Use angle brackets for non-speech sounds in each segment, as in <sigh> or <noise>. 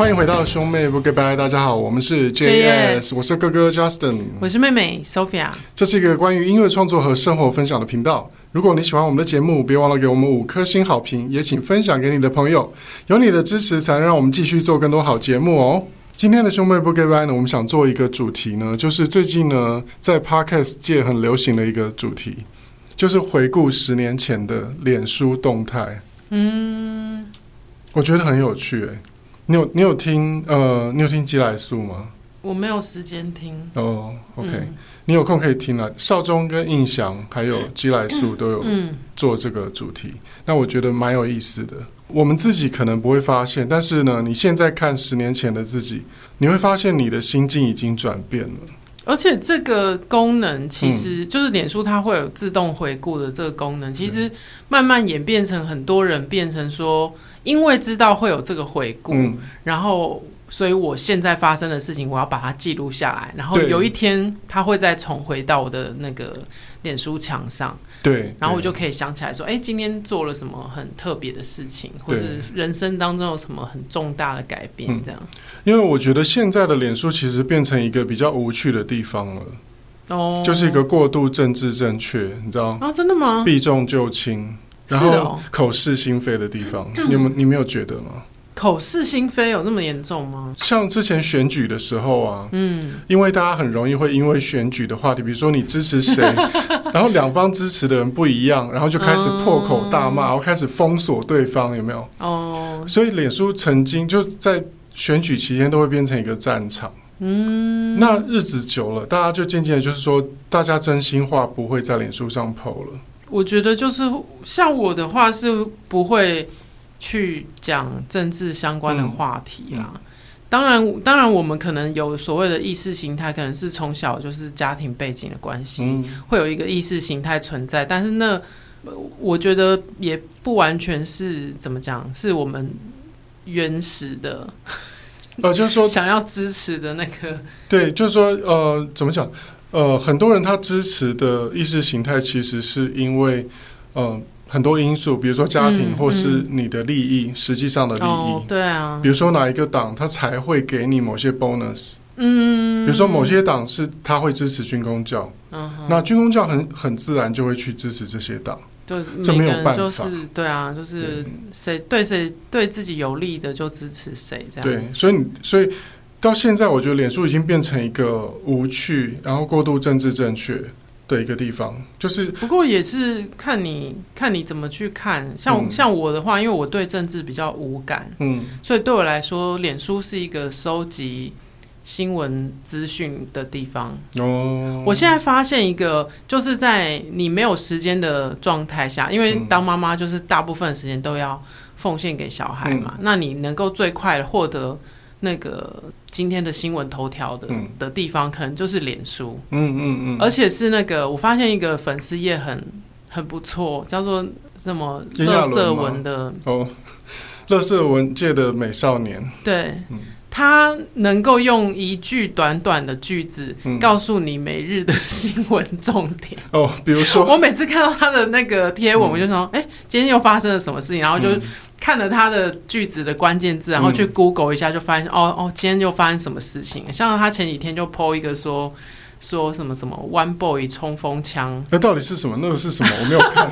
欢迎回到兄妹不 goodbye，大家好，我们是 JS，我是哥哥 Justin，我是妹妹 Sophia。这是一个关于音乐创作和生活分享的频道。如果你喜欢我们的节目，别忘了给我们五颗星好评，也请分享给你的朋友。有你的支持，才能让我们继续做更多好节目哦。今天的兄妹不 goodbye 呢，我们想做一个主题呢，就是最近呢在 Podcast 界很流行的一个主题，就是回顾十年前的脸书动态。嗯，我觉得很有趣诶。你有你有听呃，你有听基来素吗？我没有时间听哦。Oh, OK，嗯，你有空可以听了。少中跟印象还有基来素 <coughs> 都有做这个主题，嗯，那我觉得蛮有意思的。我们自己可能不会发现，但是呢，你现在看十年前的自己，你会发现你的心境已经转变了。而且这个功能其实就是脸书它会有自动回顾的这个功能，其实慢慢演变成很多人变成说。因为知道会有这个回顾，嗯，然后，所以我现在发生的事情，我要把它记录下来，然后有一天它会再重回到我的那个脸书墙上，对，然后我就可以想起来说，哎，今天做了什么很特别的事情，或者人生当中有什么很重大的改变，这样。因为我觉得现在的脸书其实变成一个比较无趣的地方了，哦，就是一个过度政治正确，你知道啊？真的吗？避重就轻。然后口是心非的地方，哦、你有你没有觉得吗？口是心非有那么严重吗？像之前选举的时候啊，嗯，因为大家很容易会因为选举的话题，比如说你支持谁，<laughs> 然后两方支持的人不一样，然后就开始破口大骂，嗯、然后开始封锁对方，有没有？哦，所以脸书曾经就在选举期间都会变成一个战场。嗯，那日子久了，大家就渐渐的就是说，大家真心话不会在脸书上 po 了。我觉得就是像我的话是不会去讲政治相关的话题啦。当然，当然我们可能有所谓的意识形态，可能是从小就是家庭背景的关系，嗯、会有一个意识形态存在。但是那我觉得也不完全是怎么讲，是我们原始的，呃，就是说想要支持的那个，对，就是说呃，怎么讲？呃，很多人他支持的意识形态，其实是因为，呃，很多因素，比如说家庭或是你的利益，嗯。嗯、实际上的利益，哦，对啊，比如说哪一个党他才会给你某些 bonus，嗯，比如说某些党是他会支持军工教，嗯，那军工教很很自然就会去支持这些党，对，这没有办法，就是对啊，就是谁对谁对自己有利的就支持谁这样，对，所以你所以。到现在，我觉得脸书已经变成一个无趣，然后过度政治正确的一个地方。就是不过也是看你看你怎么去看。像、嗯、像我的话，因为我对政治比较无感，嗯，所以对我来说，脸书是一个收集新闻资讯的地方。哦，我现在发现一个，就是在你没有时间的状态下，因为当妈妈就是大部分时间都要奉献给小孩嘛，嗯、那你能够最快的获得。那个今天的新闻头条的、嗯、的地方，可能就是脸书，嗯嗯嗯，而且是那个我发现一个粉丝页很很不错，叫做什么“乐色文”的哦，“ <laughs> 乐色文”界的美少年，对，嗯、他能够用一句短短的句子告诉你每日的新闻重点。哦，比如说，我每次看到他的那个贴文，我就说，哎、嗯，今天又发生了什么事情，然后就。嗯看了他的句子的关键字，然后去 Google 一下，就发现、嗯、哦哦，今天又发生什么事情？像他前几天就 po 一个说说什么什么 One Boy 冲锋枪，那到底是什么？那个是什么？我没有看，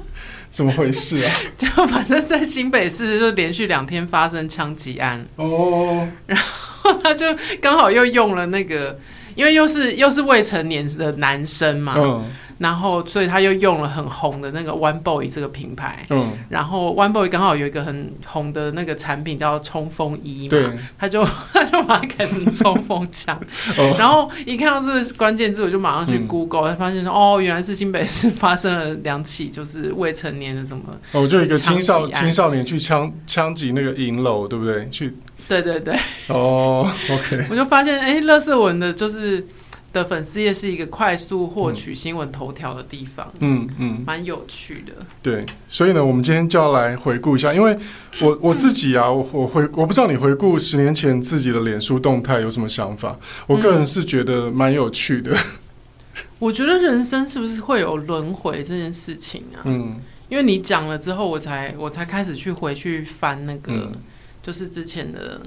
<laughs> 怎么回事啊？就反正在新北市就连续两天发生枪击案哦，然后他就刚好又用了那个，因为又是又是未成年的男生嘛。嗯然后，所以他又用了很红的那个 One Boy 这个品牌。嗯。然后 One Boy 刚好有一个很红的那个产品叫冲锋衣嘛。对。他就 <laughs> 他就把它改成冲锋枪。<laughs> 哦。然后一看到这个关键字，我就马上去 Google，才、嗯、发现说哦，原来是新北市发生了两起，就是未成年的什么。哦，就一个青少青少年去枪枪击那个银楼，对不对？去。对对对。哦，OK。我就发现，哎，乐色文的就是。的粉丝页是一个快速获取新闻头条的地方，嗯嗯，蛮、嗯、有趣的。对，所以呢，我们今天就要来回顾一下，因为我我自己啊，我我回我不知道你回顾十年前自己的脸书动态有什么想法？我个人是觉得蛮有趣的、嗯。<laughs> 我觉得人生是不是会有轮回这件事情啊？嗯，因为你讲了之后，我才我才开始去回去翻那个，嗯、就是之前的。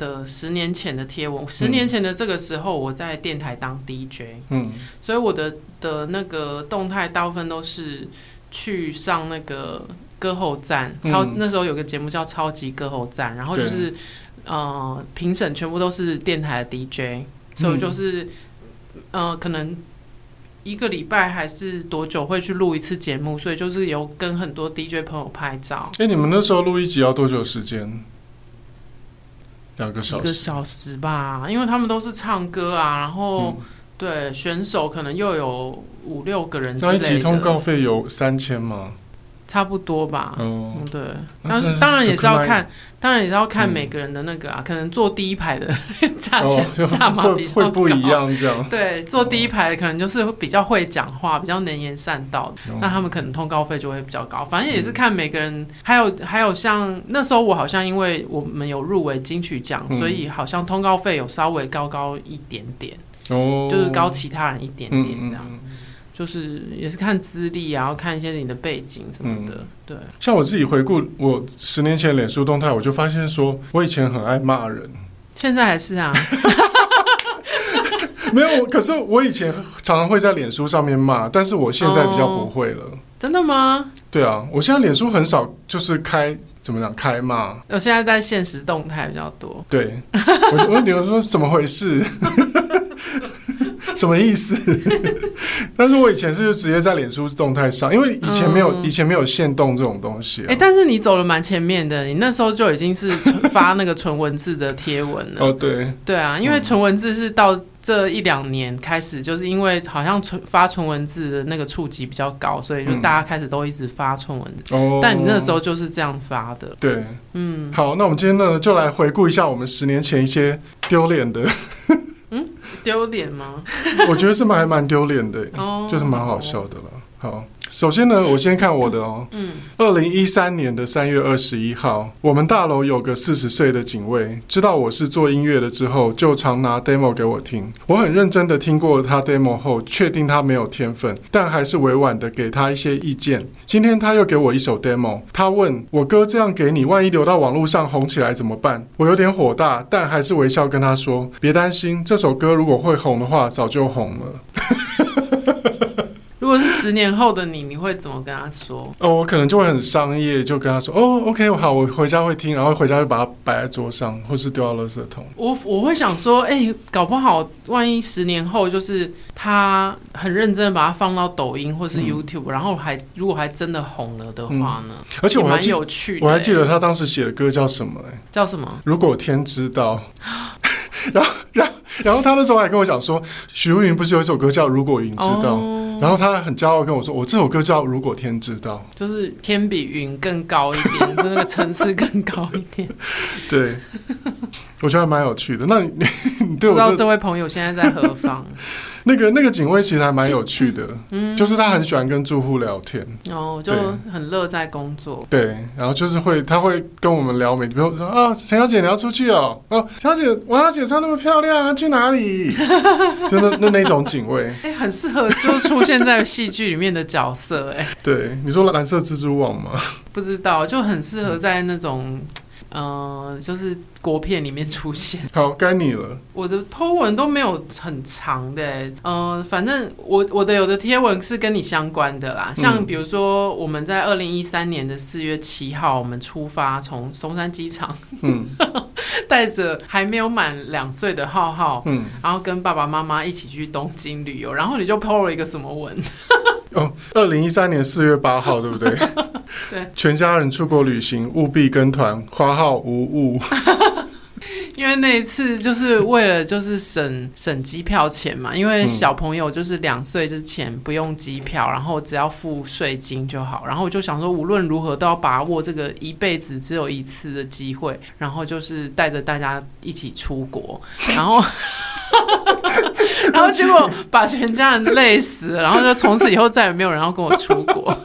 的十年前的贴文。十年前的这个时候，我在电台当 DJ，嗯，所以我的的那个动态大部分都是去上那个歌后站，超、嗯、那时候有个节目叫超级歌后站，然后就是呃评审全部都是电台的 DJ，所以就是、嗯、呃可能。一个礼拜还是多久会去录一次节目？所以就是有跟很多 DJ 朋友拍照。哎、欸，你们那时候录一集要多久时间？两个小时。几个小时吧，因为他们都是唱歌啊，然后、嗯、对选手可能又有五六个人之类的。那一集通告费有三千吗？差不多吧，嗯，对，那当然也是要看，当然也是要看每个人的那个啊，嗯、可能坐第一排的 <laughs> 价钱 <laughs> 价码比较会不一样，这样。对，坐第一排的可能就是比较会讲话，比较能言善道，嗯、那他们可能通告费就会比较高。反正也是看每个人，还有还有像那时候我好像因为我们有入围金曲奖，嗯、所以好像通告费有稍微高高一点点，哦，就是高其他人一点点这样。就是也是看资历，然后看一些你的背景什么的。嗯、对，像我自己回顾我十年前脸书动态，我就发现说我以前很爱骂人，现在还是啊。<laughs> 没有，可是我以前常常会在脸书上面骂，但是我现在比较不会了。哦、真的吗？对啊，我现在脸书很少就是开怎么讲开骂，我现在在现实动态比较多。对，我我比如说怎么回事？<laughs> <laughs> 什么意思？<laughs> 但是我以前是直接在脸书动态上，因为以前没有、嗯、以前没有限动这种东西、啊。哎、欸，但是你走了蛮前面的，你那时候就已经是发那个纯文字的贴文了。哦，对，对啊，因为纯文字是到这一两年开始，就是因为好像纯发纯文字的那个触及比较高，所以就大家开始都一直发纯文字。哦、嗯，但你那时候就是这样发的。对，嗯，好，那我们今天呢，就来回顾一下我们十年前一些丢脸的。嗯，丢脸吗？<laughs> 我觉得是蛮还蛮丢脸的，就是蛮好笑的了。好。首先呢，我先看我的哦。嗯。二零一三年的三月二十一号，我们大楼有个四十岁的警卫，知道我是做音乐的之后，就常拿 demo 给我听。我很认真的听过他 demo 后，确定他没有天分，但还是委婉的给他一些意见。今天他又给我一首 demo，他问我哥这样给你，万一流到网络上红起来怎么办？我有点火大，但还是微笑跟他说：别担心，这首歌如果会红的话，早就红了。<laughs> 如果是十年后的你，你会怎么跟他说？哦，我可能就会很商业，就跟他说：“哦，OK，好，我回家会听，然后回家就把它摆在桌上，或是丢到垃圾桶。”我我会想说：“哎、欸，搞不好万一十年后，就是他很认真的把它放到抖音或是 YouTube，、嗯、然后还如果还真的红了的话呢？嗯、而且我还蛮有趣的，我还记得他当时写的歌叫什么？哎，叫什么？如果天知道。<laughs> <laughs> 然后，然后，然后他那时候还跟我讲说，许茹芸不是有一首歌叫《如果云知道》。Oh. 然后他很骄傲跟我说：“我这首歌叫《如果天知道》，就是天比云更高一点，<laughs> 就那个层次更高一点。<laughs> ”对，我觉得还蛮有趣的。那你，你对我不知道这位朋友现在在何方？那个那个警卫其实还蛮有趣的，嗯，就是他很喜欢跟住户聊天，哦，就很乐在工作。对，然后就是会，他会跟我们聊美，比如说啊，陈小姐你要出去哦，哦，小姐，王小姐穿那么漂亮啊，去哪里？<laughs> 真的那那种警卫，哎，很适合就出现在戏剧里面的角色，哎，对，你说蓝色蜘蛛网吗？不知道，就很适合在那种。呃，就是国片里面出现。好，该你了。我的 po 文都没有很长的，呃，反正我我的有的贴文是跟你相关的啦，像比如说我们在二零一三年的四月七号，我们出发从松山机场，嗯，<laughs> 带着还没有满两岁的浩浩，嗯，然后跟爸爸妈妈一起去东京旅游，然后你就 po 了一个什么文？<laughs> 哦，二零一三年四月八号，对不对？对，全家人出国旅行，务必跟团，花号无误。<laughs> 因为那一次就是为了就是省省机票钱嘛，因为小朋友就是两岁之前不用机票，然后只要付税金就好。然后我就想说，无论如何都要把握这个一辈子只有一次的机会，然后就是带着大家一起出国，然后。<laughs> 然后结果把全家人累死了，然后就从此以后再也没有人要跟我出国。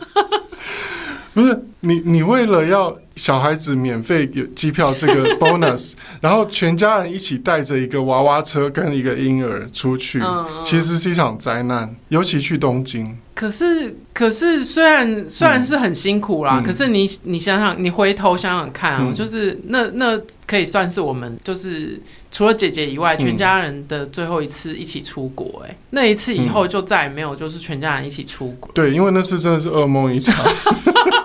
不是你，你为了要小孩子免费有机票这个 <laughs> bonus，然后全家人一起带着一个娃娃车跟一个婴儿出去，其实是一场灾难，尤其去东京。可是，可是虽然虽然是很辛苦啦，嗯、可是你你想想，你回头想想看啊，嗯、就是那那可以算是我们就是除了姐姐以外，全家人的最后一次一起出国、欸。哎、嗯，那一次以后就再也没有就是全家人一起出国。对，因为那次真的是噩梦一场。<laughs>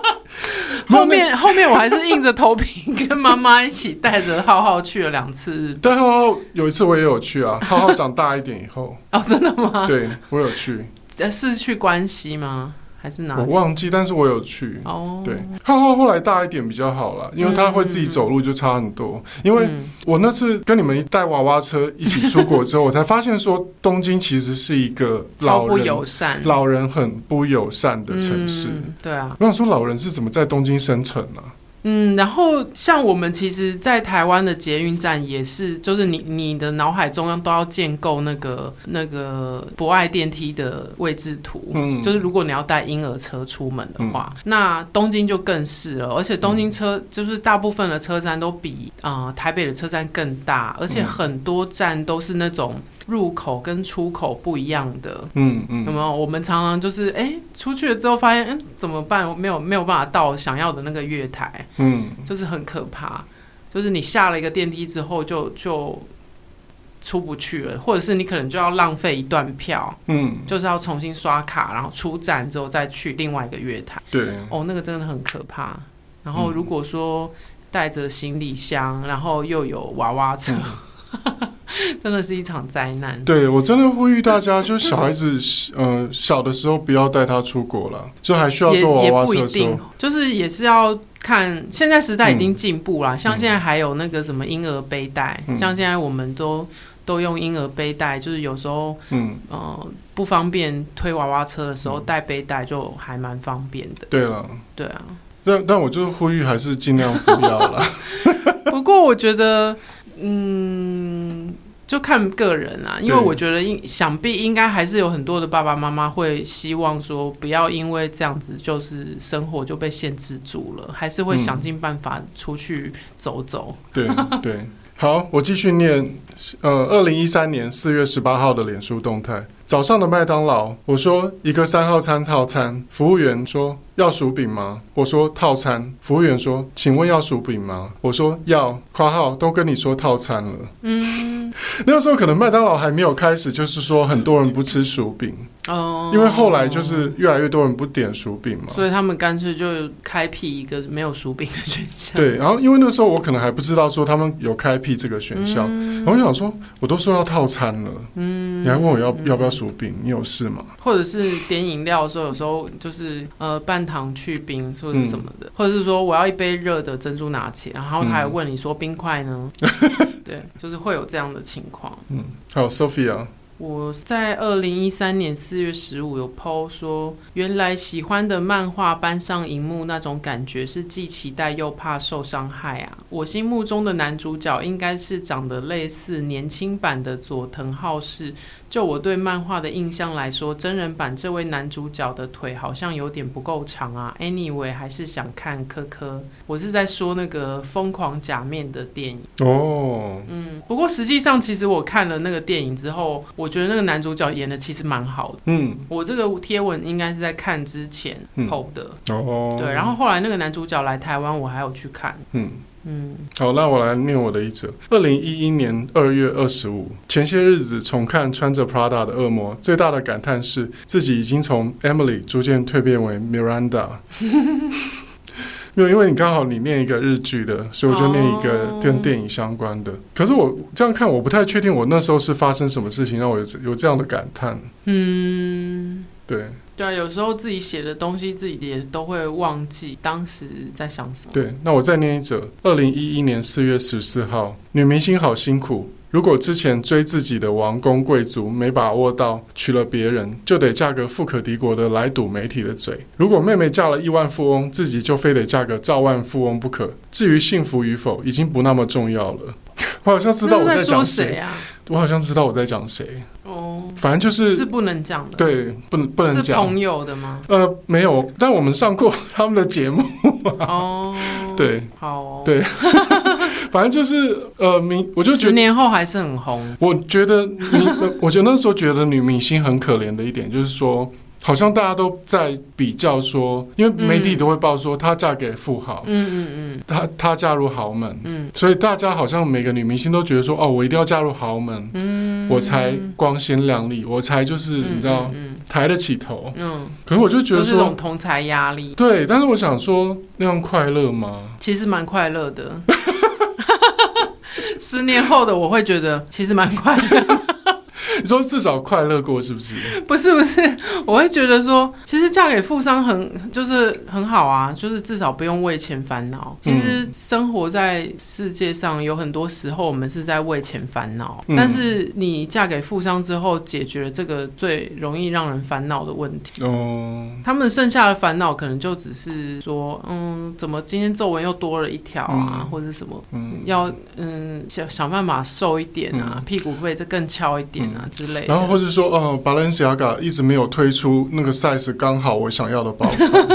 后面后面我还是硬着头皮跟妈妈一起带着浩浩去了两次。但浩浩有一次我也有去啊，浩浩长大一点以后。<laughs> 哦，真的吗？对，我有去。是去关西吗？还是哪里？我忘记，但是我有去。哦，对，浩浩后来大一点比较好了，因为他会自己走路，就差很多。嗯、因为我那次跟你们一带娃娃车一起出国之后，我才发现说东京其实是一个老人不友善、老人很不友善的城市。嗯、对啊，我想说老人是怎么在东京生存呢、啊？嗯，然后像我们其实，在台湾的捷运站也是，就是你你的脑海中央都要建构那个那个博爱电梯的位置图。嗯，就是如果你要带婴儿车出门的话，嗯、那东京就更是了。而且东京车就是大部分的车站都比啊、呃、台北的车站更大，而且很多站都是那种。入口跟出口不一样的，嗯嗯，有没有？我们常常就是，哎、欸，出去了之后发现，嗯、欸，怎么办？没有没有办法到想要的那个月台，嗯，就是很可怕。就是你下了一个电梯之后就，就就出不去了，或者是你可能就要浪费一段票，嗯，就是要重新刷卡，然后出站之后再去另外一个月台。对，哦，那个真的很可怕。然后如果说带着行李箱，然后又有娃娃车。嗯 <laughs> <laughs> 真的是一场灾难。对，我真的呼吁大家，就小孩子，呃，小的时候不要带他出国了，就还需要做娃娃车的时候，就是也是要看。现在时代已经进步了，嗯、像现在还有那个什么婴儿背带，嗯、像现在我们都都用婴儿背带，就是有时候，嗯，呃，不方便推娃娃车的时候带背带就还蛮方便的。对了，对啊，但但我就是呼吁，还是尽量不要了。<laughs> 不过我觉得。嗯，就看个人啊，因为我觉得应想必应该还是有很多的爸爸妈妈会希望说，不要因为这样子就是生活就被限制住了，还是会想尽办法出去走走。对、嗯、<laughs> 对，好，我继续念。呃，二零一三年四月十八号的脸书动态，早上的麦当劳，我说一个三号餐套餐，服务员说。要薯饼吗？我说套餐。服务员说：“请问要薯饼吗？”我说要。括号都跟你说套餐了。嗯，<laughs> 那个时候可能麦当劳还没有开始，就是说很多人不吃薯饼哦，因为后来就是越来越多人不点薯饼嘛，所以他们干脆就开辟一个没有薯饼的选项。对，然后因为那时候我可能还不知道说他们有开辟这个选项，嗯、然后我想说我都说要套餐了，嗯，你还问我要要不要薯饼？你有事吗？或者是点饮料的时候，有时候就是呃半。糖去冰或者什么的，嗯、或者是说我要一杯热的珍珠拿铁，然后他还问你说冰块呢？嗯、<laughs> 对，就是会有这样的情况。嗯，好，Sophia。我在二零一三年四月十五有 po 说，原来喜欢的漫画搬上荧幕那种感觉是既期待又怕受伤害啊！我心目中的男主角应该是长得类似年轻版的佐藤浩市。就我对漫画的印象来说，真人版这位男主角的腿好像有点不够长啊。Anyway，还是想看科科。我是在说那个疯狂假面的电影哦。嗯，不过实际上其实我看了那个电影之后，我。我觉得那个男主角演的其实蛮好的。嗯，我这个贴文应该是在看之前 PO 的。哦，对，然后后来那个男主角来台湾，我还有去看。嗯嗯，好，那我来念我的一则。二零一一年二月二十五，前些日子重看穿着 Prada 的恶魔，最大的感叹是自己已经从 Emily 逐渐蜕变为 Miranda。<laughs> 没有，因为你刚好你念一个日剧的，所以我就念一个跟电影相关的。Oh. 可是我这样看，我不太确定我那时候是发生什么事情让我有有这样的感叹。嗯，对，对啊，有时候自己写的东西，自己也都会忘记当时在想什么。对，那我再念一则，二零一一年四月十四号，女明星好辛苦。如果之前追自己的王公贵族没把握到，娶了别人，就得嫁个富可敌国的来堵媒体的嘴。如果妹妹嫁了亿万富翁，自己就非得嫁个兆万富翁不可。至于幸福与否，已经不那么重要了。<laughs> 我好像知道我在讲谁啊？我好像知道我在讲谁。哦，反正就是是不能讲的。对，不能不能讲。是朋友的吗？呃，没有，但我们上过他们的节目。哦，<laughs> 对，好哦，对。<laughs> 反正就是呃，明我就觉得十年后还是很红。我觉得你，我觉得那时候觉得女明星很可怜的一点，就是说好像大家都在比较说，因为媒体都会报说她嫁给富豪，嗯嗯嗯，她她嫁入豪门，嗯，所以大家好像每个女明星都觉得说，哦，我一定要嫁入豪门，嗯，我才光鲜亮丽，我才就是你知道抬得起头，嗯，可是我就觉得说，这种同侪压力，对，但是我想说那样快乐吗？其实蛮快乐的，<laughs> 十年后的我会觉得其实蛮快乐。你说至少快乐过是不是？<laughs> 不是不是，我会觉得说，其实嫁给富商很就是很好啊，就是至少不用为钱烦恼。其实生活在世界上有很多时候，我们是在为钱烦恼。嗯、但是你嫁给富商之后，解决了这个最容易让人烦恼的问题。哦，他们剩下的烦恼可能就只是说，嗯，怎么今天皱纹又多了一条啊，嗯、或者什么，嗯，要嗯想想办法瘦一点啊，嗯、屁股会再更翘一点啊。之类，然后或者说，哦，Balenciaga 一直没有推出那个 size 刚好我想要的包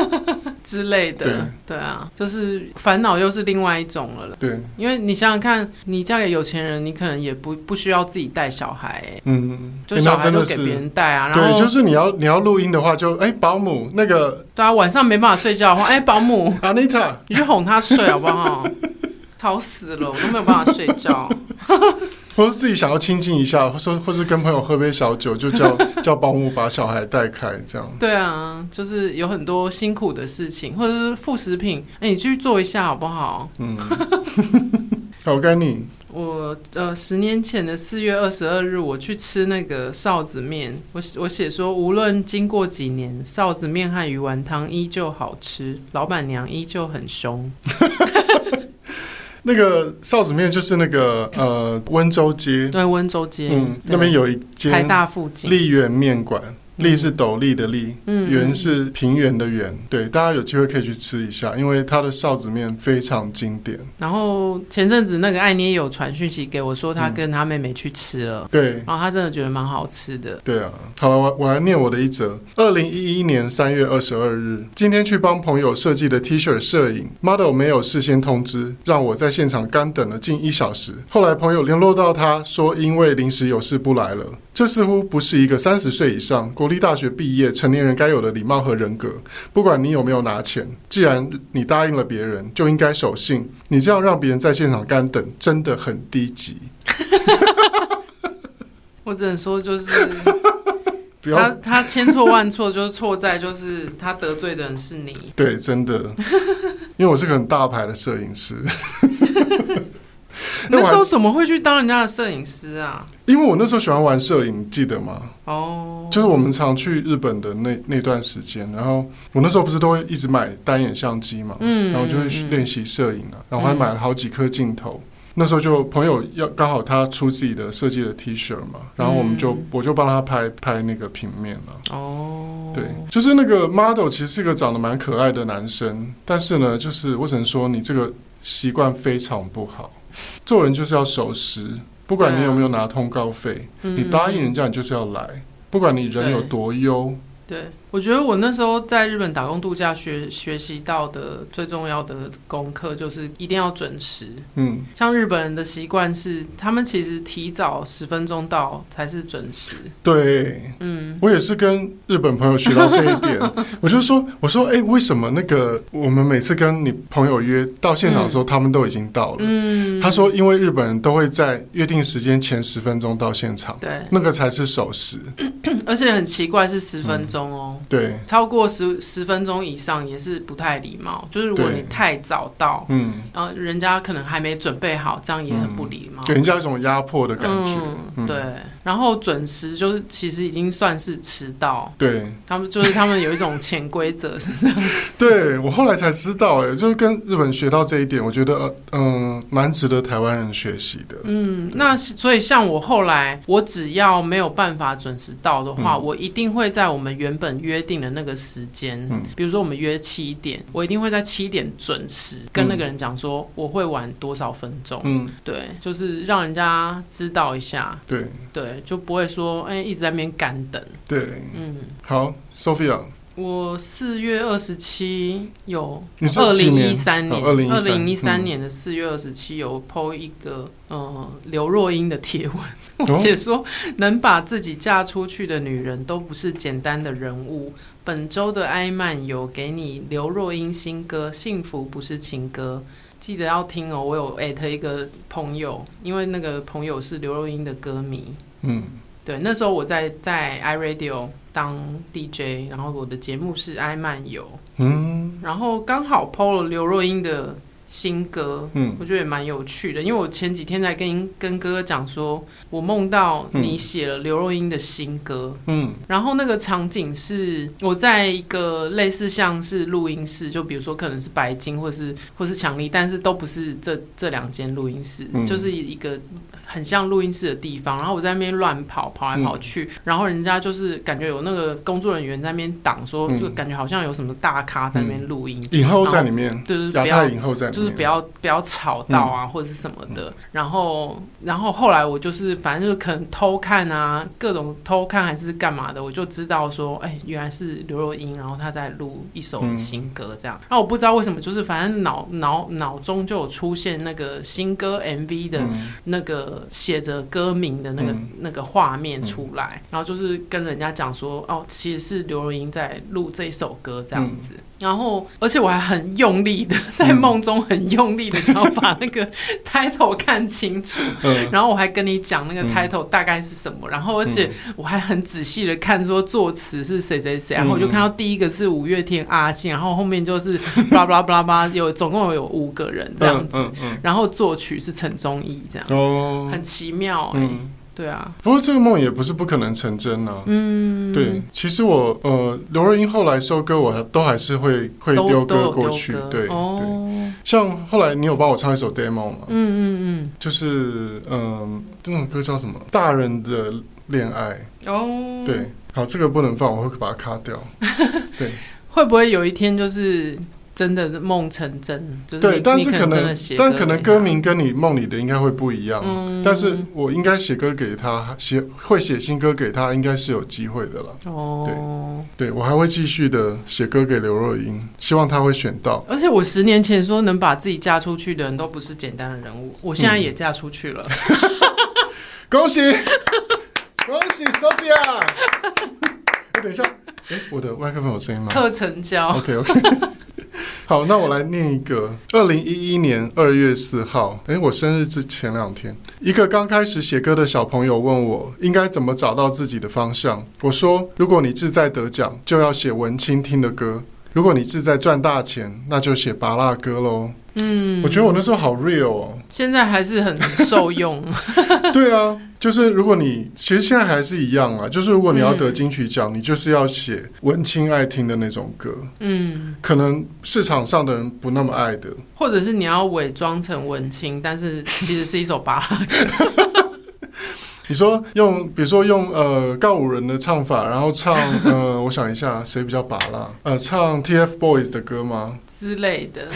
<laughs> 之类的，对。对啊，就是烦恼又是另外一种了。对，因为你想想看，你嫁给有钱人，你可能也不不需要自己带小孩，嗯，就小孩都给别人带啊。然后对，就是你要你要录音的话就，就哎保姆那个，对啊，晚上没办法睡觉的话，哎保姆。<laughs> Anita，你去哄他睡好不好？<laughs> 吵死了，我都没有办法睡觉。或是自己想要亲近一下，或说或是跟朋友喝杯小酒，就叫 <laughs> 叫保姆把小孩带开，这样。对啊，就是有很多辛苦的事情，或者是副食品，哎、欸，你去做一下好不好？嗯，好，该你。我呃，十年前的四月二十二日，我去吃那个臊子面，我我写说，无论经过几年，臊子面和鱼丸汤依旧好吃，老板娘依旧很凶。<laughs> 那个臊子面就是那个呃温州街，对，温州街，嗯，那边有一间台大附近。丽园面馆。丽是斗笠的丽，圆是平原的圆，对，大家有机会可以去吃一下，因为它的臊子面非常经典。然后前阵子那个艾捏有传讯息给我说，她跟她妹妹去吃了，对，然后他真的觉得蛮好吃的。对啊，好了，我我来念我的一则。二零一一年三月二十二日，今天去帮朋友设计的 T 恤摄影，model 没有事先通知，让我在现场干等了近一小时。后来朋友联络到他说，因为临时有事不来了。这似乎不是一个三十岁以上国立大学毕业成年人该有的礼貌和人格。不管你有没有拿钱，既然你答应了别人，就应该守信。你这样让别人在现场干等，真的很低级。<laughs> 我只能说，就是 <laughs> 他他千错万错，就是错在就是他得罪的人是你。对，真的，因为我是个很大牌的摄影师。<laughs> <laughs> 那时候怎么会去当人家的摄影师啊？因为我那时候喜欢玩摄影，记得吗？哦，oh. 就是我们常去日本的那那段时间，然后我那时候不是都会一直买单眼相机嘛，嗯，然后就会练习摄影啊，然后还买了好几颗镜头。嗯、那时候就朋友要刚好他出自己的设计的 T 恤嘛，然后我们就、嗯、我就帮他拍拍那个平面了。哦，对，就是那个 model 其实是一个长得蛮可爱的男生，但是呢，就是我只能说你这个习惯非常不好。做人就是要守时，不管你有没有拿通告费，你答应人家，你就是要来，不管你人有多优。对。我觉得我那时候在日本打工度假学学习到的最重要的功课就是一定要准时。嗯，像日本人的习惯是，他们其实提早十分钟到才是准时。对，嗯，我也是跟日本朋友学到这一点。<laughs> 我就说，我说，哎、欸，为什么那个我们每次跟你朋友约到现场的时候，嗯、他们都已经到了？嗯，他说，因为日本人都会在约定时间前十分钟到现场，对，那个才是守时。<clears throat> 而且很奇怪，是十分钟哦。嗯对，超过十十分钟以上也是不太礼貌。就是如果你太早到，嗯，然后人家可能还没准备好，这样也很不礼貌，给人家一种压迫的感觉。嗯，对。然后准时就是其实已经算是迟到。对，他们就是他们有一种潜规则是这样。<laughs> 对，我后来才知道，哎，就是跟日本学到这一点，我觉得嗯，蛮值得台湾人学习的。嗯，那所以像我后来，我只要没有办法准时到的话，我一定会在我们原本约。约定的那个时间，嗯，比如说我们约七点，我一定会在七点准时跟那个人讲说我会晚多少分钟，嗯，对，就是让人家知道一下，对，对，就不会说哎、欸、一直在那边干等，对，嗯，好，Sophia，我四月二十七有二零一三年，二零一三年的四月二十七有 po 一个呃刘若英的贴文，<laughs> 我写说能把自己嫁出去的女人都不是简单的人物。本周的艾漫有给你刘若英新歌《幸福不是情歌》，记得要听哦。我有艾特一个朋友，因为那个朋友是刘若英的歌迷。嗯，对，那时候我在在 iRadio。当 DJ，然后我的节目是 i 漫游，嗯，然后刚好 PO 了刘若英的新歌，嗯，我觉得也蛮有趣的，因为我前几天才跟跟哥哥讲说，我梦到你写了刘若英的新歌，嗯，然后那个场景是我在一个类似像是录音室，就比如说可能是白金或是或是强力，但是都不是这这两间录音室，嗯，就是一个。很像录音室的地方，然后我在那边乱跑，跑来跑去，嗯、然后人家就是感觉有那个工作人员在那边挡，说就感觉好像有什么大咖在那边录音，影后在里面，对对，不要影后在，就是不要不要吵到啊，或者是什么的。然后，然后后来我就是反正就是可能偷看啊，各种偷看还是干嘛的，我就知道说，哎，原来是刘若英，然后她在录一首新歌这样。那、嗯、我不知道为什么，就是反正脑脑脑中就有出现那个新歌 MV 的那个。写着歌名的那个、嗯、那个画面出来，然后就是跟人家讲说，哦，其实是刘若英在录这首歌这样子。嗯、然后，而且我还很用力的在梦中很用力的想要把那个 <laughs> title 看清楚。嗯、然后我还跟你讲那个 title 大概是什么。嗯、然后，而且我还很仔细的看说作词是谁谁谁。然后我就看到第一个是五月天阿信，然后后面就是 <laughs> 巴拉巴拉巴拉有总共有五个人这样子。然后作曲是陈忠义这样。哦。很奇妙哎、对啊，不过这个梦也不是不可能成真啊。嗯，对，其实我呃，刘若英后来收歌，我都还是会会丢歌过去。对，哦、对，像后来你有帮我唱一首 demo 吗？嗯嗯嗯，就是嗯、呃，这种歌叫什么？大人的恋爱。哦，对，好，这个不能放，我会把它卡掉。对，<laughs> 会不会有一天就是？真的梦成真，就是对，但是可能，但可能歌名跟你梦里的应该会不一样。嗯，但是我应该写歌给他，写会写新歌给他，应该是有机会的了。哦，对，对我还会继续的写歌给刘若英，希望他会选到。而且我十年前说能把自己嫁出去的人都不是简单的人物，我现在也嫁出去了，嗯、<laughs> 恭喜 <laughs> 恭喜 Sophia！<laughs> 哎，等一下，哎，我的麦克风有声音吗？特成交。OK OK。<laughs> 好，那我来念一个。二零一一年二月四号，诶，我生日之前两天，一个刚开始写歌的小朋友问我，应该怎么找到自己的方向。我说，如果你志在得奖，就要写文青听的歌；如果你志在赚大钱，那就写拔蜡歌喽。嗯，我觉得我那时候好 real 哦，现在还是很受用。<laughs> 对啊，就是如果你其实现在还是一样啊，就是如果你要得金曲奖，嗯、你就是要写文青爱听的那种歌。嗯，可能市场上的人不那么爱的，或者是你要伪装成文青，但是其实是一首芭乐歌。<laughs> 你说用，比如说用呃告五人的唱法，然后唱 <laughs> 呃，我想一下谁比较芭乐？呃，唱 TFBOYS 的歌吗？之类的。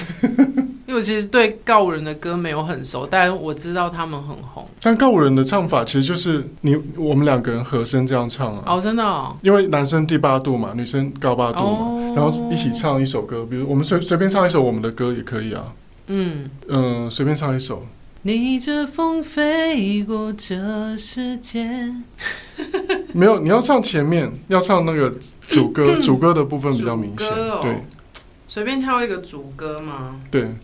因为我其实对告五人的歌没有很熟，但我知道他们很红。但告五人的唱法其实就是你我们两个人和声这样唱啊。哦，真的哦。因为男生低八度嘛，女生高八度嘛，哦、然后一起唱一首歌，比如我们随随便唱一首我们的歌也可以啊。嗯嗯，随便唱一首。逆着风飞过这世界。<laughs> 没有，你要唱前面，要唱那个主歌，<coughs> 主歌的部分比较明显。哦、对，随便挑一个主歌吗？对。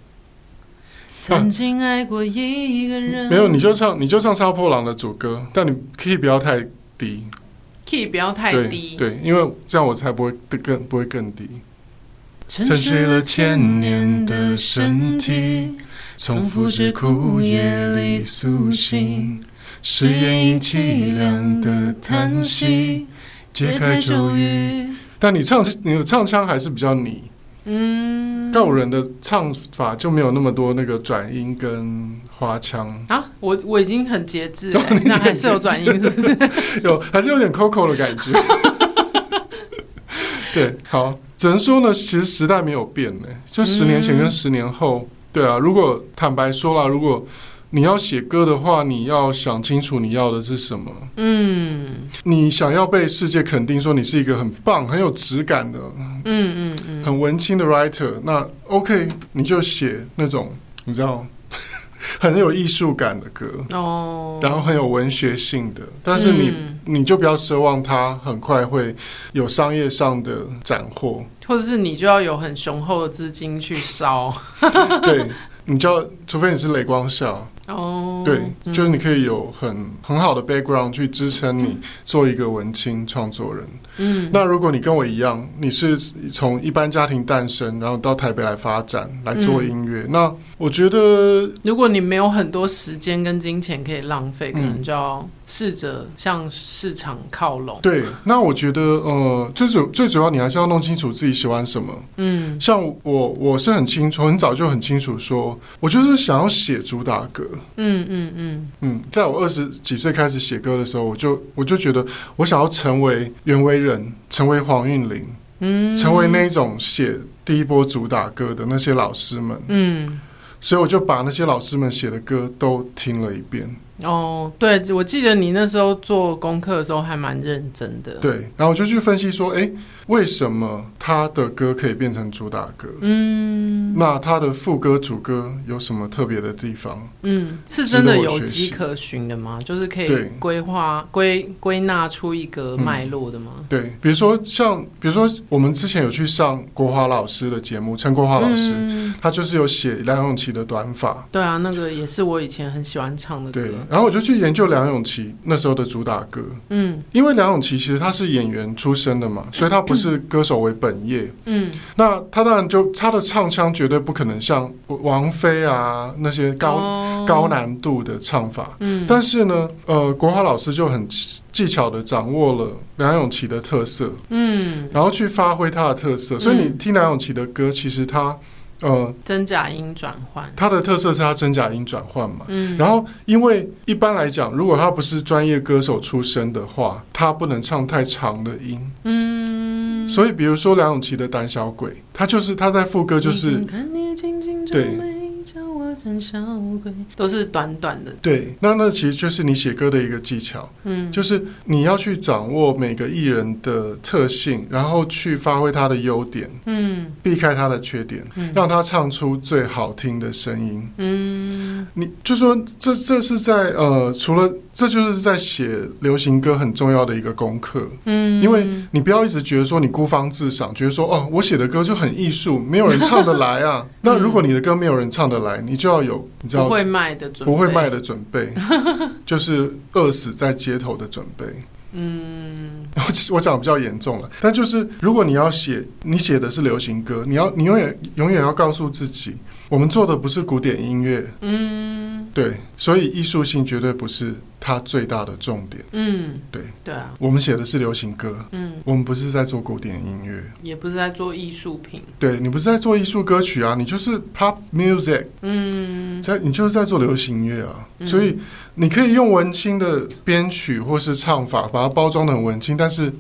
曾经爱过一个人。没有，你就唱，你就唱《杀破狼》的主歌，但你 key 不要太低，key 不要太低。对，对，因为这样我才不会更不会更低。沉睡了千年的身体。从复制枯叶里苏醒，誓言以凄凉的叹息解开咒语。但你唱你的唱腔还是比较拟，嗯，告五人的唱法就没有那么多那个转音跟花腔啊。我我已经很节制了，那还是有转音，是不是？<laughs> 有，还是有点 Coco 的感觉。<laughs> 对，好，只能说呢，其实时代没有变呢，就十年前跟十年后。嗯对啊，如果坦白说了，如果你要写歌的话，你要想清楚你要的是什么。嗯，你想要被世界肯定，说你是一个很棒、很有质感的，嗯嗯嗯，很文青的 writer，那 OK，你就写那种你知道。<laughs> 很有艺术感的歌哦，然后很有文学性的，但是你、嗯、你就不要奢望它很快会有商业上的斩获，或者是你就要有很雄厚的资金去烧，<laughs> 对，你就要，除非你是雷光孝。哦，oh, 对，嗯、就是你可以有很很好的 background 去支撑你做一个文青创作人。嗯，那如果你跟我一样，你是从一般家庭诞生，然后到台北来发展来做音乐，嗯、那我觉得，如果你没有很多时间跟金钱可以浪费，可能就要试着向市场靠拢。对，那我觉得，呃，最主最主要，你还是要弄清楚自己喜欢什么。嗯，像我，我是很清楚，很早就很清楚说，说我就是想要写主打歌。嗯嗯嗯嗯，在我二十几岁开始写歌的时候，我就我就觉得我想要成为袁惟仁，成为黄韵玲，嗯，成为那种写第一波主打歌的那些老师们，嗯，所以我就把那些老师们写的歌都听了一遍。哦，对，我记得你那时候做功课的时候还蛮认真的。对，然后我就去分析说，哎，为什么他的歌可以变成主打歌？嗯，那他的副歌、主歌有什么特别的地方？嗯，是真的有迹可循的吗？就是可以规划、归归纳出一个脉络的吗？嗯，对，比如说像，比如说我们之前有去上国华老师的节目，陈国华老师，嗯，他就是有写梁咏琪的短发。对啊，那个也是我以前很喜欢唱的歌。对。然后我就去研究梁咏琪那时候的主打歌，嗯，因为梁咏琪其实他是演员出身的嘛，所以他不是歌手为本业，嗯，那他当然就他的唱腔绝对不可能像王菲啊那些高、哦、高难度的唱法，嗯，但是呢，呃，国华老师就很技巧的掌握了梁咏琪的特色，嗯，然后去发挥他的特色，所以你听梁咏琪的歌，其实他。呃，真假音转换，它的特色是它真假音转换嘛。嗯，然后因为一般来讲，如果他不是专业歌手出身的话，他不能唱太长的音。嗯，所以比如说梁咏琪的《胆小鬼》，他就是他在副歌就是，对。都是短短的。对，那那其实就是你写歌的一个技巧，嗯，就是你要去掌握每个艺人的特性，然后去发挥他的优点，嗯，避开他的缺点，嗯，让他唱出最好听的声音，嗯，你就说这这是在呃，除了。这就是在写流行歌很重要的一个功课，嗯，因为你不要一直觉得说你孤芳自赏，觉得说哦，我写的歌就很艺术，没有人唱得来啊。<laughs> 那如果你的歌没有人唱得来，你就要有你知道不会卖的准备，不会卖的准备，<laughs> 就是饿死在街头的准备。嗯，我 <laughs> 我讲的比较严重了，但就是如果你要写，你写的是流行歌，你要你永远永远要告诉自己，我们做的不是古典音乐，嗯，对，所以艺术性绝对不是它最大的重点，嗯，对，对啊，我们写的是流行歌，嗯，我们不是在做古典音乐，也不是在做艺术品，对，你不是在做艺术歌曲啊，你就是 pop music，嗯，在你就是在做流行音乐啊，嗯，所以你可以用文青的编曲或是唱法把它包装的很文青，但是。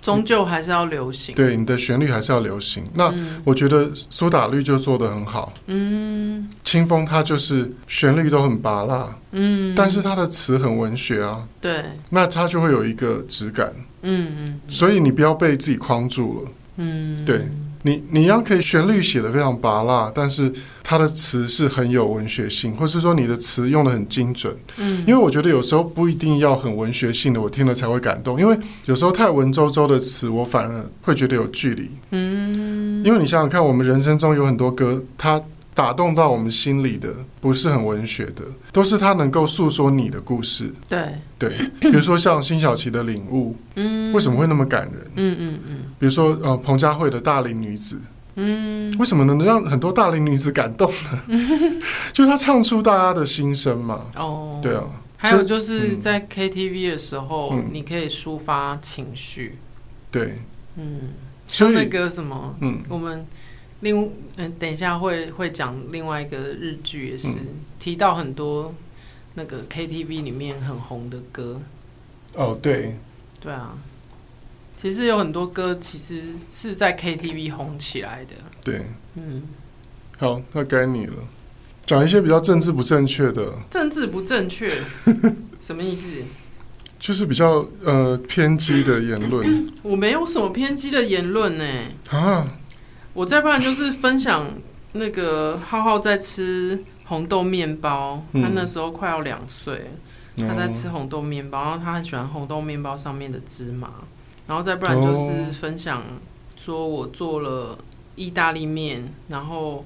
终究还是要流行，对，你的旋律还是要流行。那我觉得苏打绿就做得很好。嗯，清风它就是旋律都很拔辣，嗯，但是它的词很文学啊。对，那它就会有一个质感。嗯嗯，所以你不要被自己框住了。嗯，对。你你一样可以旋律写的非常拔辣，但是它的词是很有文学性，或是说你的词用的很精准。嗯，因为我觉得有时候不一定要很文学性的，我听了才会感动。因为有时候太文绉绉的词，我反而会觉得有距离。嗯，因为你想想看，我们人生中有很多歌，它。打动到我们心里的不是很文学的，都是他能够诉说你的故事。对对，比如说像辛晓琪的领悟，嗯，为什么会那么感人？嗯嗯嗯。比如说呃，彭佳慧的大龄女子，嗯，为什么能让很多大龄女子感动呢？嗯，<laughs> 就是他唱出大家的心声嘛。哦，对啊。还有就是在 KTV 的时候，嗯，你可以抒发情绪。对，嗯，像那个什么，嗯，我们。另嗯，等一下会会讲另外一个日剧，也是、嗯、提到很多那个 KTV 里面很红的歌。哦，对，对啊，其实有很多歌其实是在 KTV 红起来的。对，嗯，好，那该你了。讲一些比较政治不正确的。政治不正确，<laughs> 什么意思？就是比较呃偏激的言论。<coughs> 我没有什么偏激的言论呢。啊，我再不然就是分享那个浩浩在吃红豆面包，嗯、他那时候快要两岁，他在吃红豆面包，然后他很喜欢红豆面包上面的芝麻。然后再不然就是分享说我做了意大利面，然后。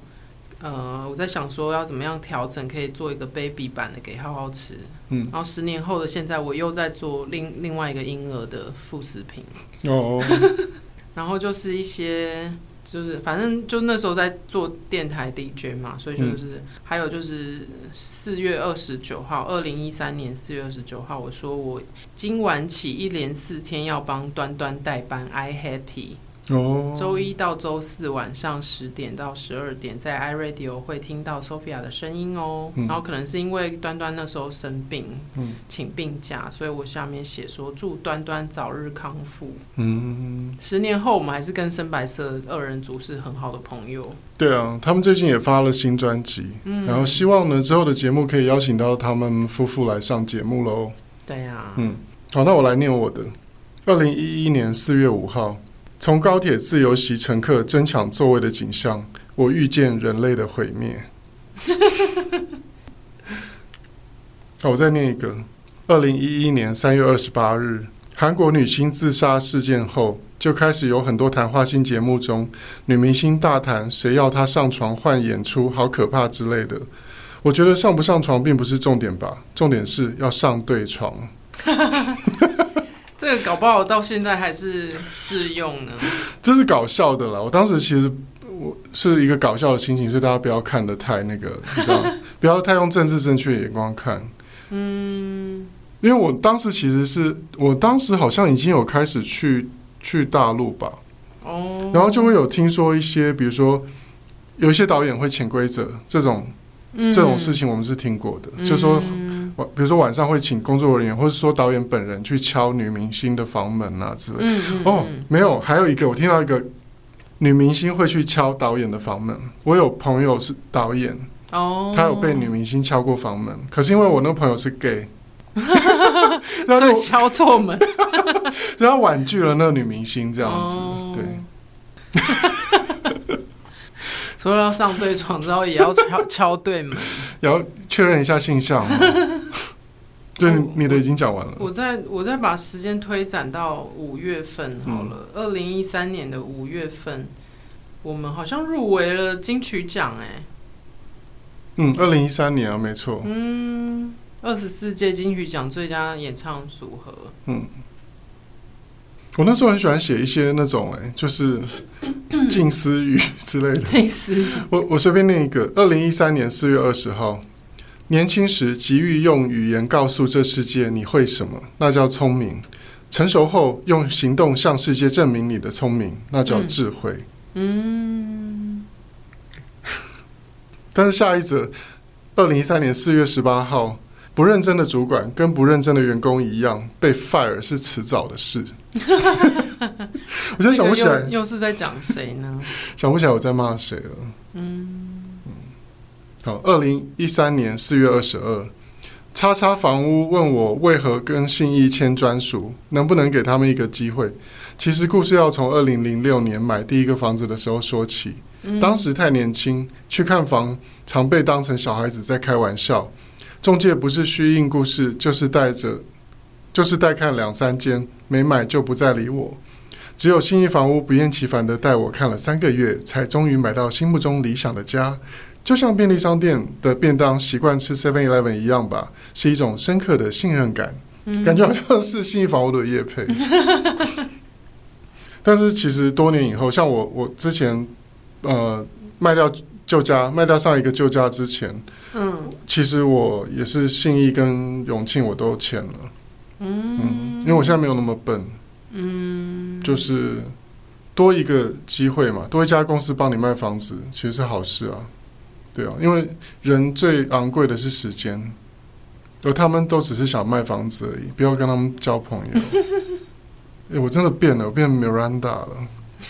呃，我在想说要怎么样调整，可以做一个 baby 版的给浩浩吃。嗯，然后十年后的现在，我又在做另另外一个婴儿的副食品。哦，<laughs> 然后就是一些，就是反正就那时候在做电台 DJ 嘛，所以就是、嗯、还有就是四月二十九号，二零一三年四月二十九号，我说我今晚起一连四天要帮端端代班，I happy。哦，周一到周四晚上十点到十二点，在 iRadio 会听到 Sophia 的声音哦。嗯、然后可能是因为端端那时候生病，嗯，请病假，所以我下面写说祝端端早日康复。嗯，十年后我们还是跟深白色二人组是很好的朋友。对啊，他们最近也发了新专辑，嗯，然后希望呢之后的节目可以邀请到他们夫妇来上节目喽。对啊，嗯，好，那我来念我的。二零一一年四月五号。从高铁自由席乘客争抢座位的景象，我预见人类的毁灭。<laughs> 好，我再念一个。二零一一年三月二十八日，韩国女星自杀事件后，就开始有很多谈话性节目中，女明星大谈谁要她上床换演出，好可怕之类的。我觉得上不上床并不是重点吧，重点是要上对床。这个搞不好到现在还是适用呢。这是搞笑的啦。我当时其实我是一个搞笑的心情，所以大家不要看的太那个，<laughs> 你知道，不要太用政治正确的眼光看。嗯，因为我当时其实是我当时好像已经有开始去去大陆吧。哦。然后就会有听说一些，比如说有一些导演会潜规则这种、嗯、这种事情，我们是听过的，嗯、就说。比如说晚上会请工作人员，或者说导演本人去敲女明星的房门啊之类的。嗯嗯、哦，没有，还有一个我听到一个女明星会去敲导演的房门。我有朋友是导演，哦，他有被女明星敲过房门，可是因为我那个朋友是 gay，<laughs> 然后就敲错门，<laughs> 然后婉拒了那个女明星这样子，哦、对。<laughs> 除了要上对床之后，也要敲敲对门，也要确认一下性向。对，你的已经讲完了。我再我再把时间推展到五月份好了。二零一三年的五月份，我们好像入围了金曲奖哎。嗯，二零一三年啊，没错。嗯，二十四届金曲奖最佳演唱组合。嗯。我那时候很喜欢写一些那种哎，就是 <clears throat> 近思语之类的。近思语。我我随便念一个。二零一三年四月二十号，年轻时急于用语言告诉这世界你会什么，那叫聪明；成熟后用行动向世界证明你的聪明，那叫智慧。嗯。但是下一则，二零一三年四月十八号。不认真的主管跟不认真的员工一样，被 fire 是迟早的事。<laughs> 我现在想不起来，又，又是在讲谁呢？想不起来我在骂谁了。嗯嗯。好，二零一三年四月二十二，叉叉房屋问我为何跟信义签专属，能不能给他们一个机会？其实故事要从二零零六年买第一个房子的时候说起。嗯、当时太年轻，去看房常被当成小孩子在开玩笑。中介不是虚应故事，就是带着，就是带看两三间，没买就不再理我。只有信义房屋不厌其烦的带我看了三个月，才终于买到心目中理想的家。就像便利商店的便当习惯吃 Seven Eleven 一样吧，是一种深刻的信任感，嗯、感觉好像是信义房屋的业配。<laughs> 但是其实多年以后，像我，我之前呃卖掉。旧家卖掉上一个旧家之前，嗯，其实我也是信义跟永庆我都签了，嗯，嗯，因为我现在没有那么笨，嗯，就是多一个机会嘛，多一家公司帮你卖房子，其实是好事啊，对啊，因为人最昂贵的是时间，而他们都只是想卖房子而已，不要跟他们交朋友。哎、欸，我真的变了，我变 Miranda 了。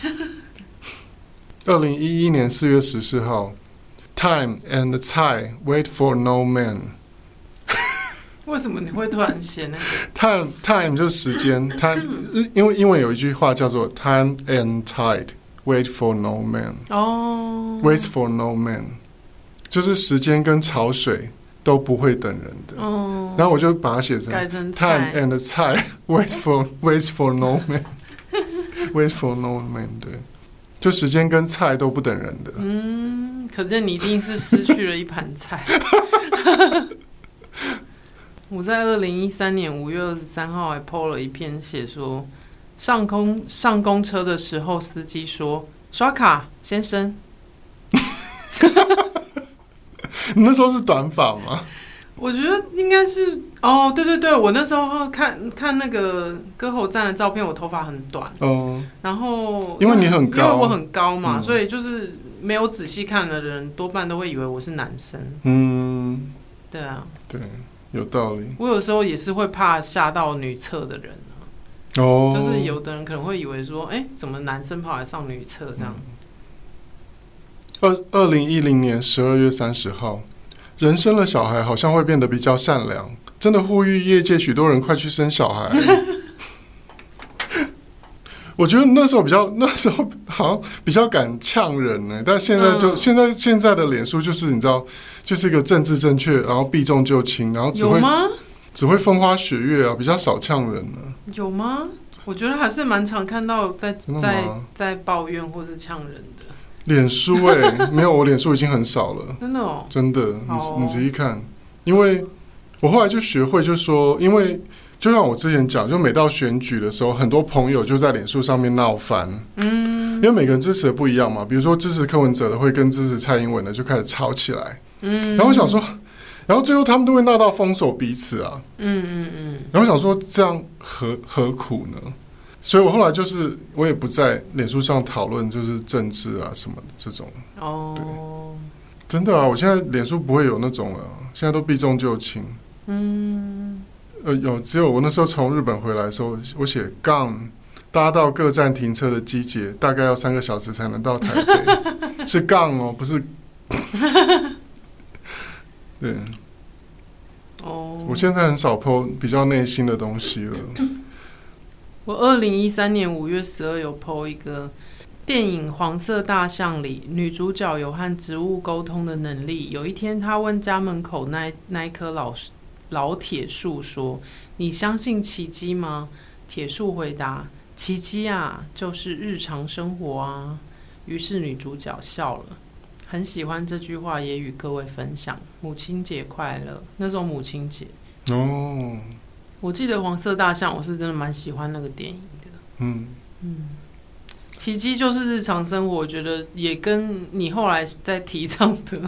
<laughs> 二零一一年四月十四号，time and time wait for no man。为什么你会突然写那个？time time 就是时间，time <laughs> 因为因为有一句话叫做 time and tide wait for no man。哦，wait for no man，就是时间跟潮水都不会等人的。哦，然后我就把它写成 time and tide <laughs> wait for wait for no man，wait <laughs> for no man。对，就时间跟菜都不等人的。嗯，可见你一定是失去了一盘菜。<laughs> 我在二零一三年五月二十三号还 po 了一篇，写说上公上公车的时候，司机说刷卡，先生。<laughs> 你那时候是短发吗？我觉得应该是哦，对对对，我那时候看看那个歌喉站的照片，我头发很短哦，然后因为你很高，因为我很高嘛，嗯、所以就是没有仔细看的人多半都会以为我是男生。嗯，对啊，对。有道理。我有时候也是会怕吓到女厕的人哦，就是有的人可能会以为说，哎、欸，怎么男生跑来上女厕这样？二二零一零年十二月三十号，人生了小孩好像会变得比较善良，真的呼吁业界许多人快去生小孩。<laughs> 我觉得那时候比较，那时候好像比较敢呛人呢，但现在就、嗯、现在现在的脸书就是你知道，就是一个政治正确，然后避重就轻，然后只会只会风花雪月啊，比较少呛人呢。有吗？我觉得还是蛮常看到在在在抱怨或是呛人的。脸书哎、欸，<laughs> 没有，我脸书已经很少了，真的哦，真的，你你仔细看，因为我后来就学会就说，因为。就像我之前讲，就每到选举的时候，很多朋友就在脸书上面闹翻。嗯，因为每个人支持的不一样嘛。比如说支持柯文哲的会跟支持蔡英文的就开始吵起来。嗯，然后我想说，然后最后他们都会闹到封锁彼此啊。嗯嗯嗯。然后我想说，这样何何苦呢？所以我后来就是我也不在脸书上讨论就是政治啊什么的这种。哦，对，真的啊，我现在脸书不会有那种了，现在都避重就轻。嗯。呃，有只有我那时候从日本回来的时候，我写杠搭到各站停车的机捷，大概要三个小时才能到台北，<laughs> 是杠哦，不是。<laughs> 对。哦。Oh. 我现在很少 po 比较内心的东西了。我二零一三年五月十二有 po 一个电影《黄色大象》里女主角有和植物沟通的能力。有一天，她问家门口那那一棵老。老铁树说：“你相信奇迹吗？”铁树回答：“奇迹啊，就是日常生活啊。”于是女主角笑了，很喜欢这句话，也与各位分享。母亲节快乐！那时候母亲节哦，我记得黄色大象，我是真的蛮喜欢那个电影的。嗯嗯，奇迹就是日常生活，我觉得也跟你后来在提倡的。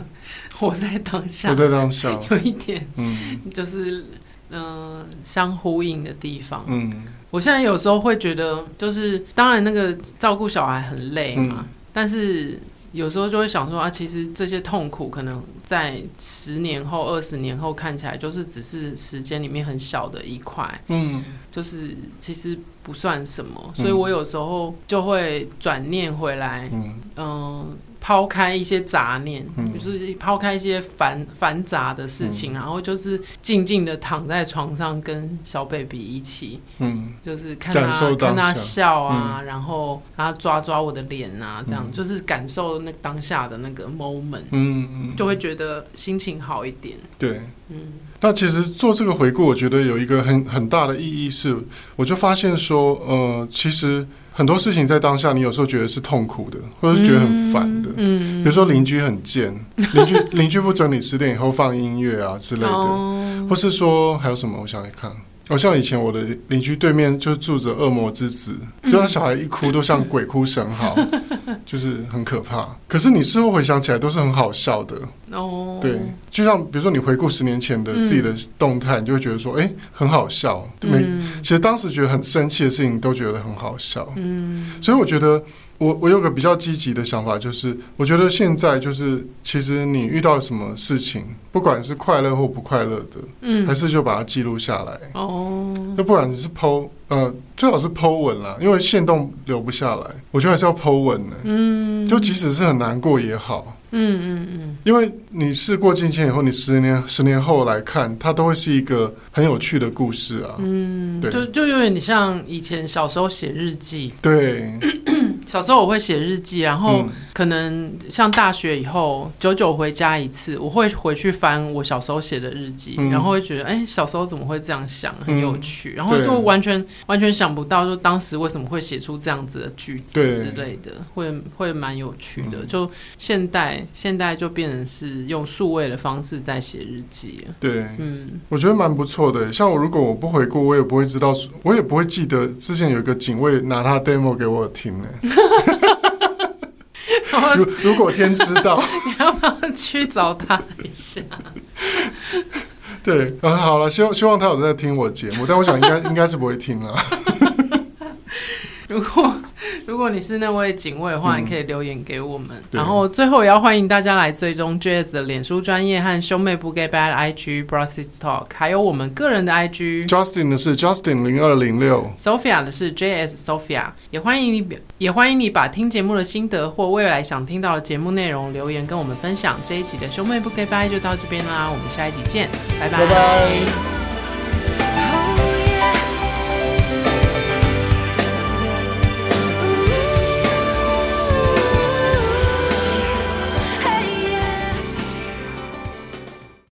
活在当下，活在当下，<laughs> 有一点，嗯，<laughs> 就是嗯、呃、相呼应的地方。嗯，我现在有时候会觉得，就是当然那个照顾小孩很累嘛，嗯、但是有时候就会想说啊，其实这些痛苦可能在十年后、二十年后看起来，就是只是时间里面很小的一块。嗯，就是其实不算什么，所以我有时候就会转念回来，嗯。呃抛开一些杂念，嗯、就是抛开一些繁繁杂的事情，嗯、然后就是静静的躺在床上，跟小 baby 一起，嗯，就是看他看他笑啊，嗯、然后他抓抓我的脸啊，这样、嗯、就是感受那当下的那个 moment，嗯嗯，就会觉得心情好一点。对，嗯，那其实做这个回顾，我觉得有一个很很大的意义是，我就发现说，呃，其实。很多事情在当下，你有时候觉得是痛苦的，或者是觉得很烦的。嗯，比如说邻居很贱，邻居 <laughs> 邻居不准你十点以后放音乐啊之类的，哦、或是说还有什么？我想来看。好像以前我的邻居对面就住着恶魔之子，嗯、就他小孩一哭都像鬼哭神嚎，<laughs> 就是很可怕。可是你事后回想起来都是很好笑的哦。对，就像比如说你回顾十年前的自己的动态，嗯、你就会觉得说，哎、欸，很好笑。每，嗯、其实当时觉得很生气的事情都觉得很好笑。嗯，所以我觉得。我我有个比较积极的想法，就是我觉得现在就是，其实你遇到什么事情，不管是快乐或不快乐的，嗯，还是就把它记录下来。哦，那不管你是 po，呃，最好是 po 文啦，因为线动留不下来，我觉得还是要 po 文呢。嗯，就即使是很难过也好。嗯嗯嗯，因为你事过境迁以后，你十年十年后来看，它都会是一个很有趣的故事啊。嗯，对，就就有点像以前小时候写日记。对。<clears throat> 小时候我会写日记，然后可能像大学以后久久回家一次，我会回去翻我小时候写的日记，嗯、然后会觉得，哎、欸，小时候怎么会这样想，很有趣，嗯、然后就完全完全想不到，就当时为什么会写出这样子的句子之类的，会会蛮有趣的。嗯、就现代现代就变成是用数位的方式在写日记，对，嗯，我觉得蛮不错的。像我如果我不回顾，我也不会知道，我也不会记得之前有一个警卫拿他 demo 给我听呢。<laughs> 如如果天知道，<laughs> 你要不要去找他一下？<laughs> 对，啊，好了，希望希望他有在听我节目，但我想应该应该是不会听了。如果 <laughs> 如果你是那位警卫的话，你可以留言给我们。然后最后也要欢迎大家来追踪 JS 的脸书专业和兄妹不给拜的 IG Bro Sis Talk，还有我们个人的 IG。Justin 的是 Justin 零二零六，Sophia 的是 JS Sophia。也欢迎你，也欢迎你把听节目的心得或未来想听到的节目内容留言跟我们分享。这一集的兄妹不给拜就到这边啦，我们下一集见，拜拜。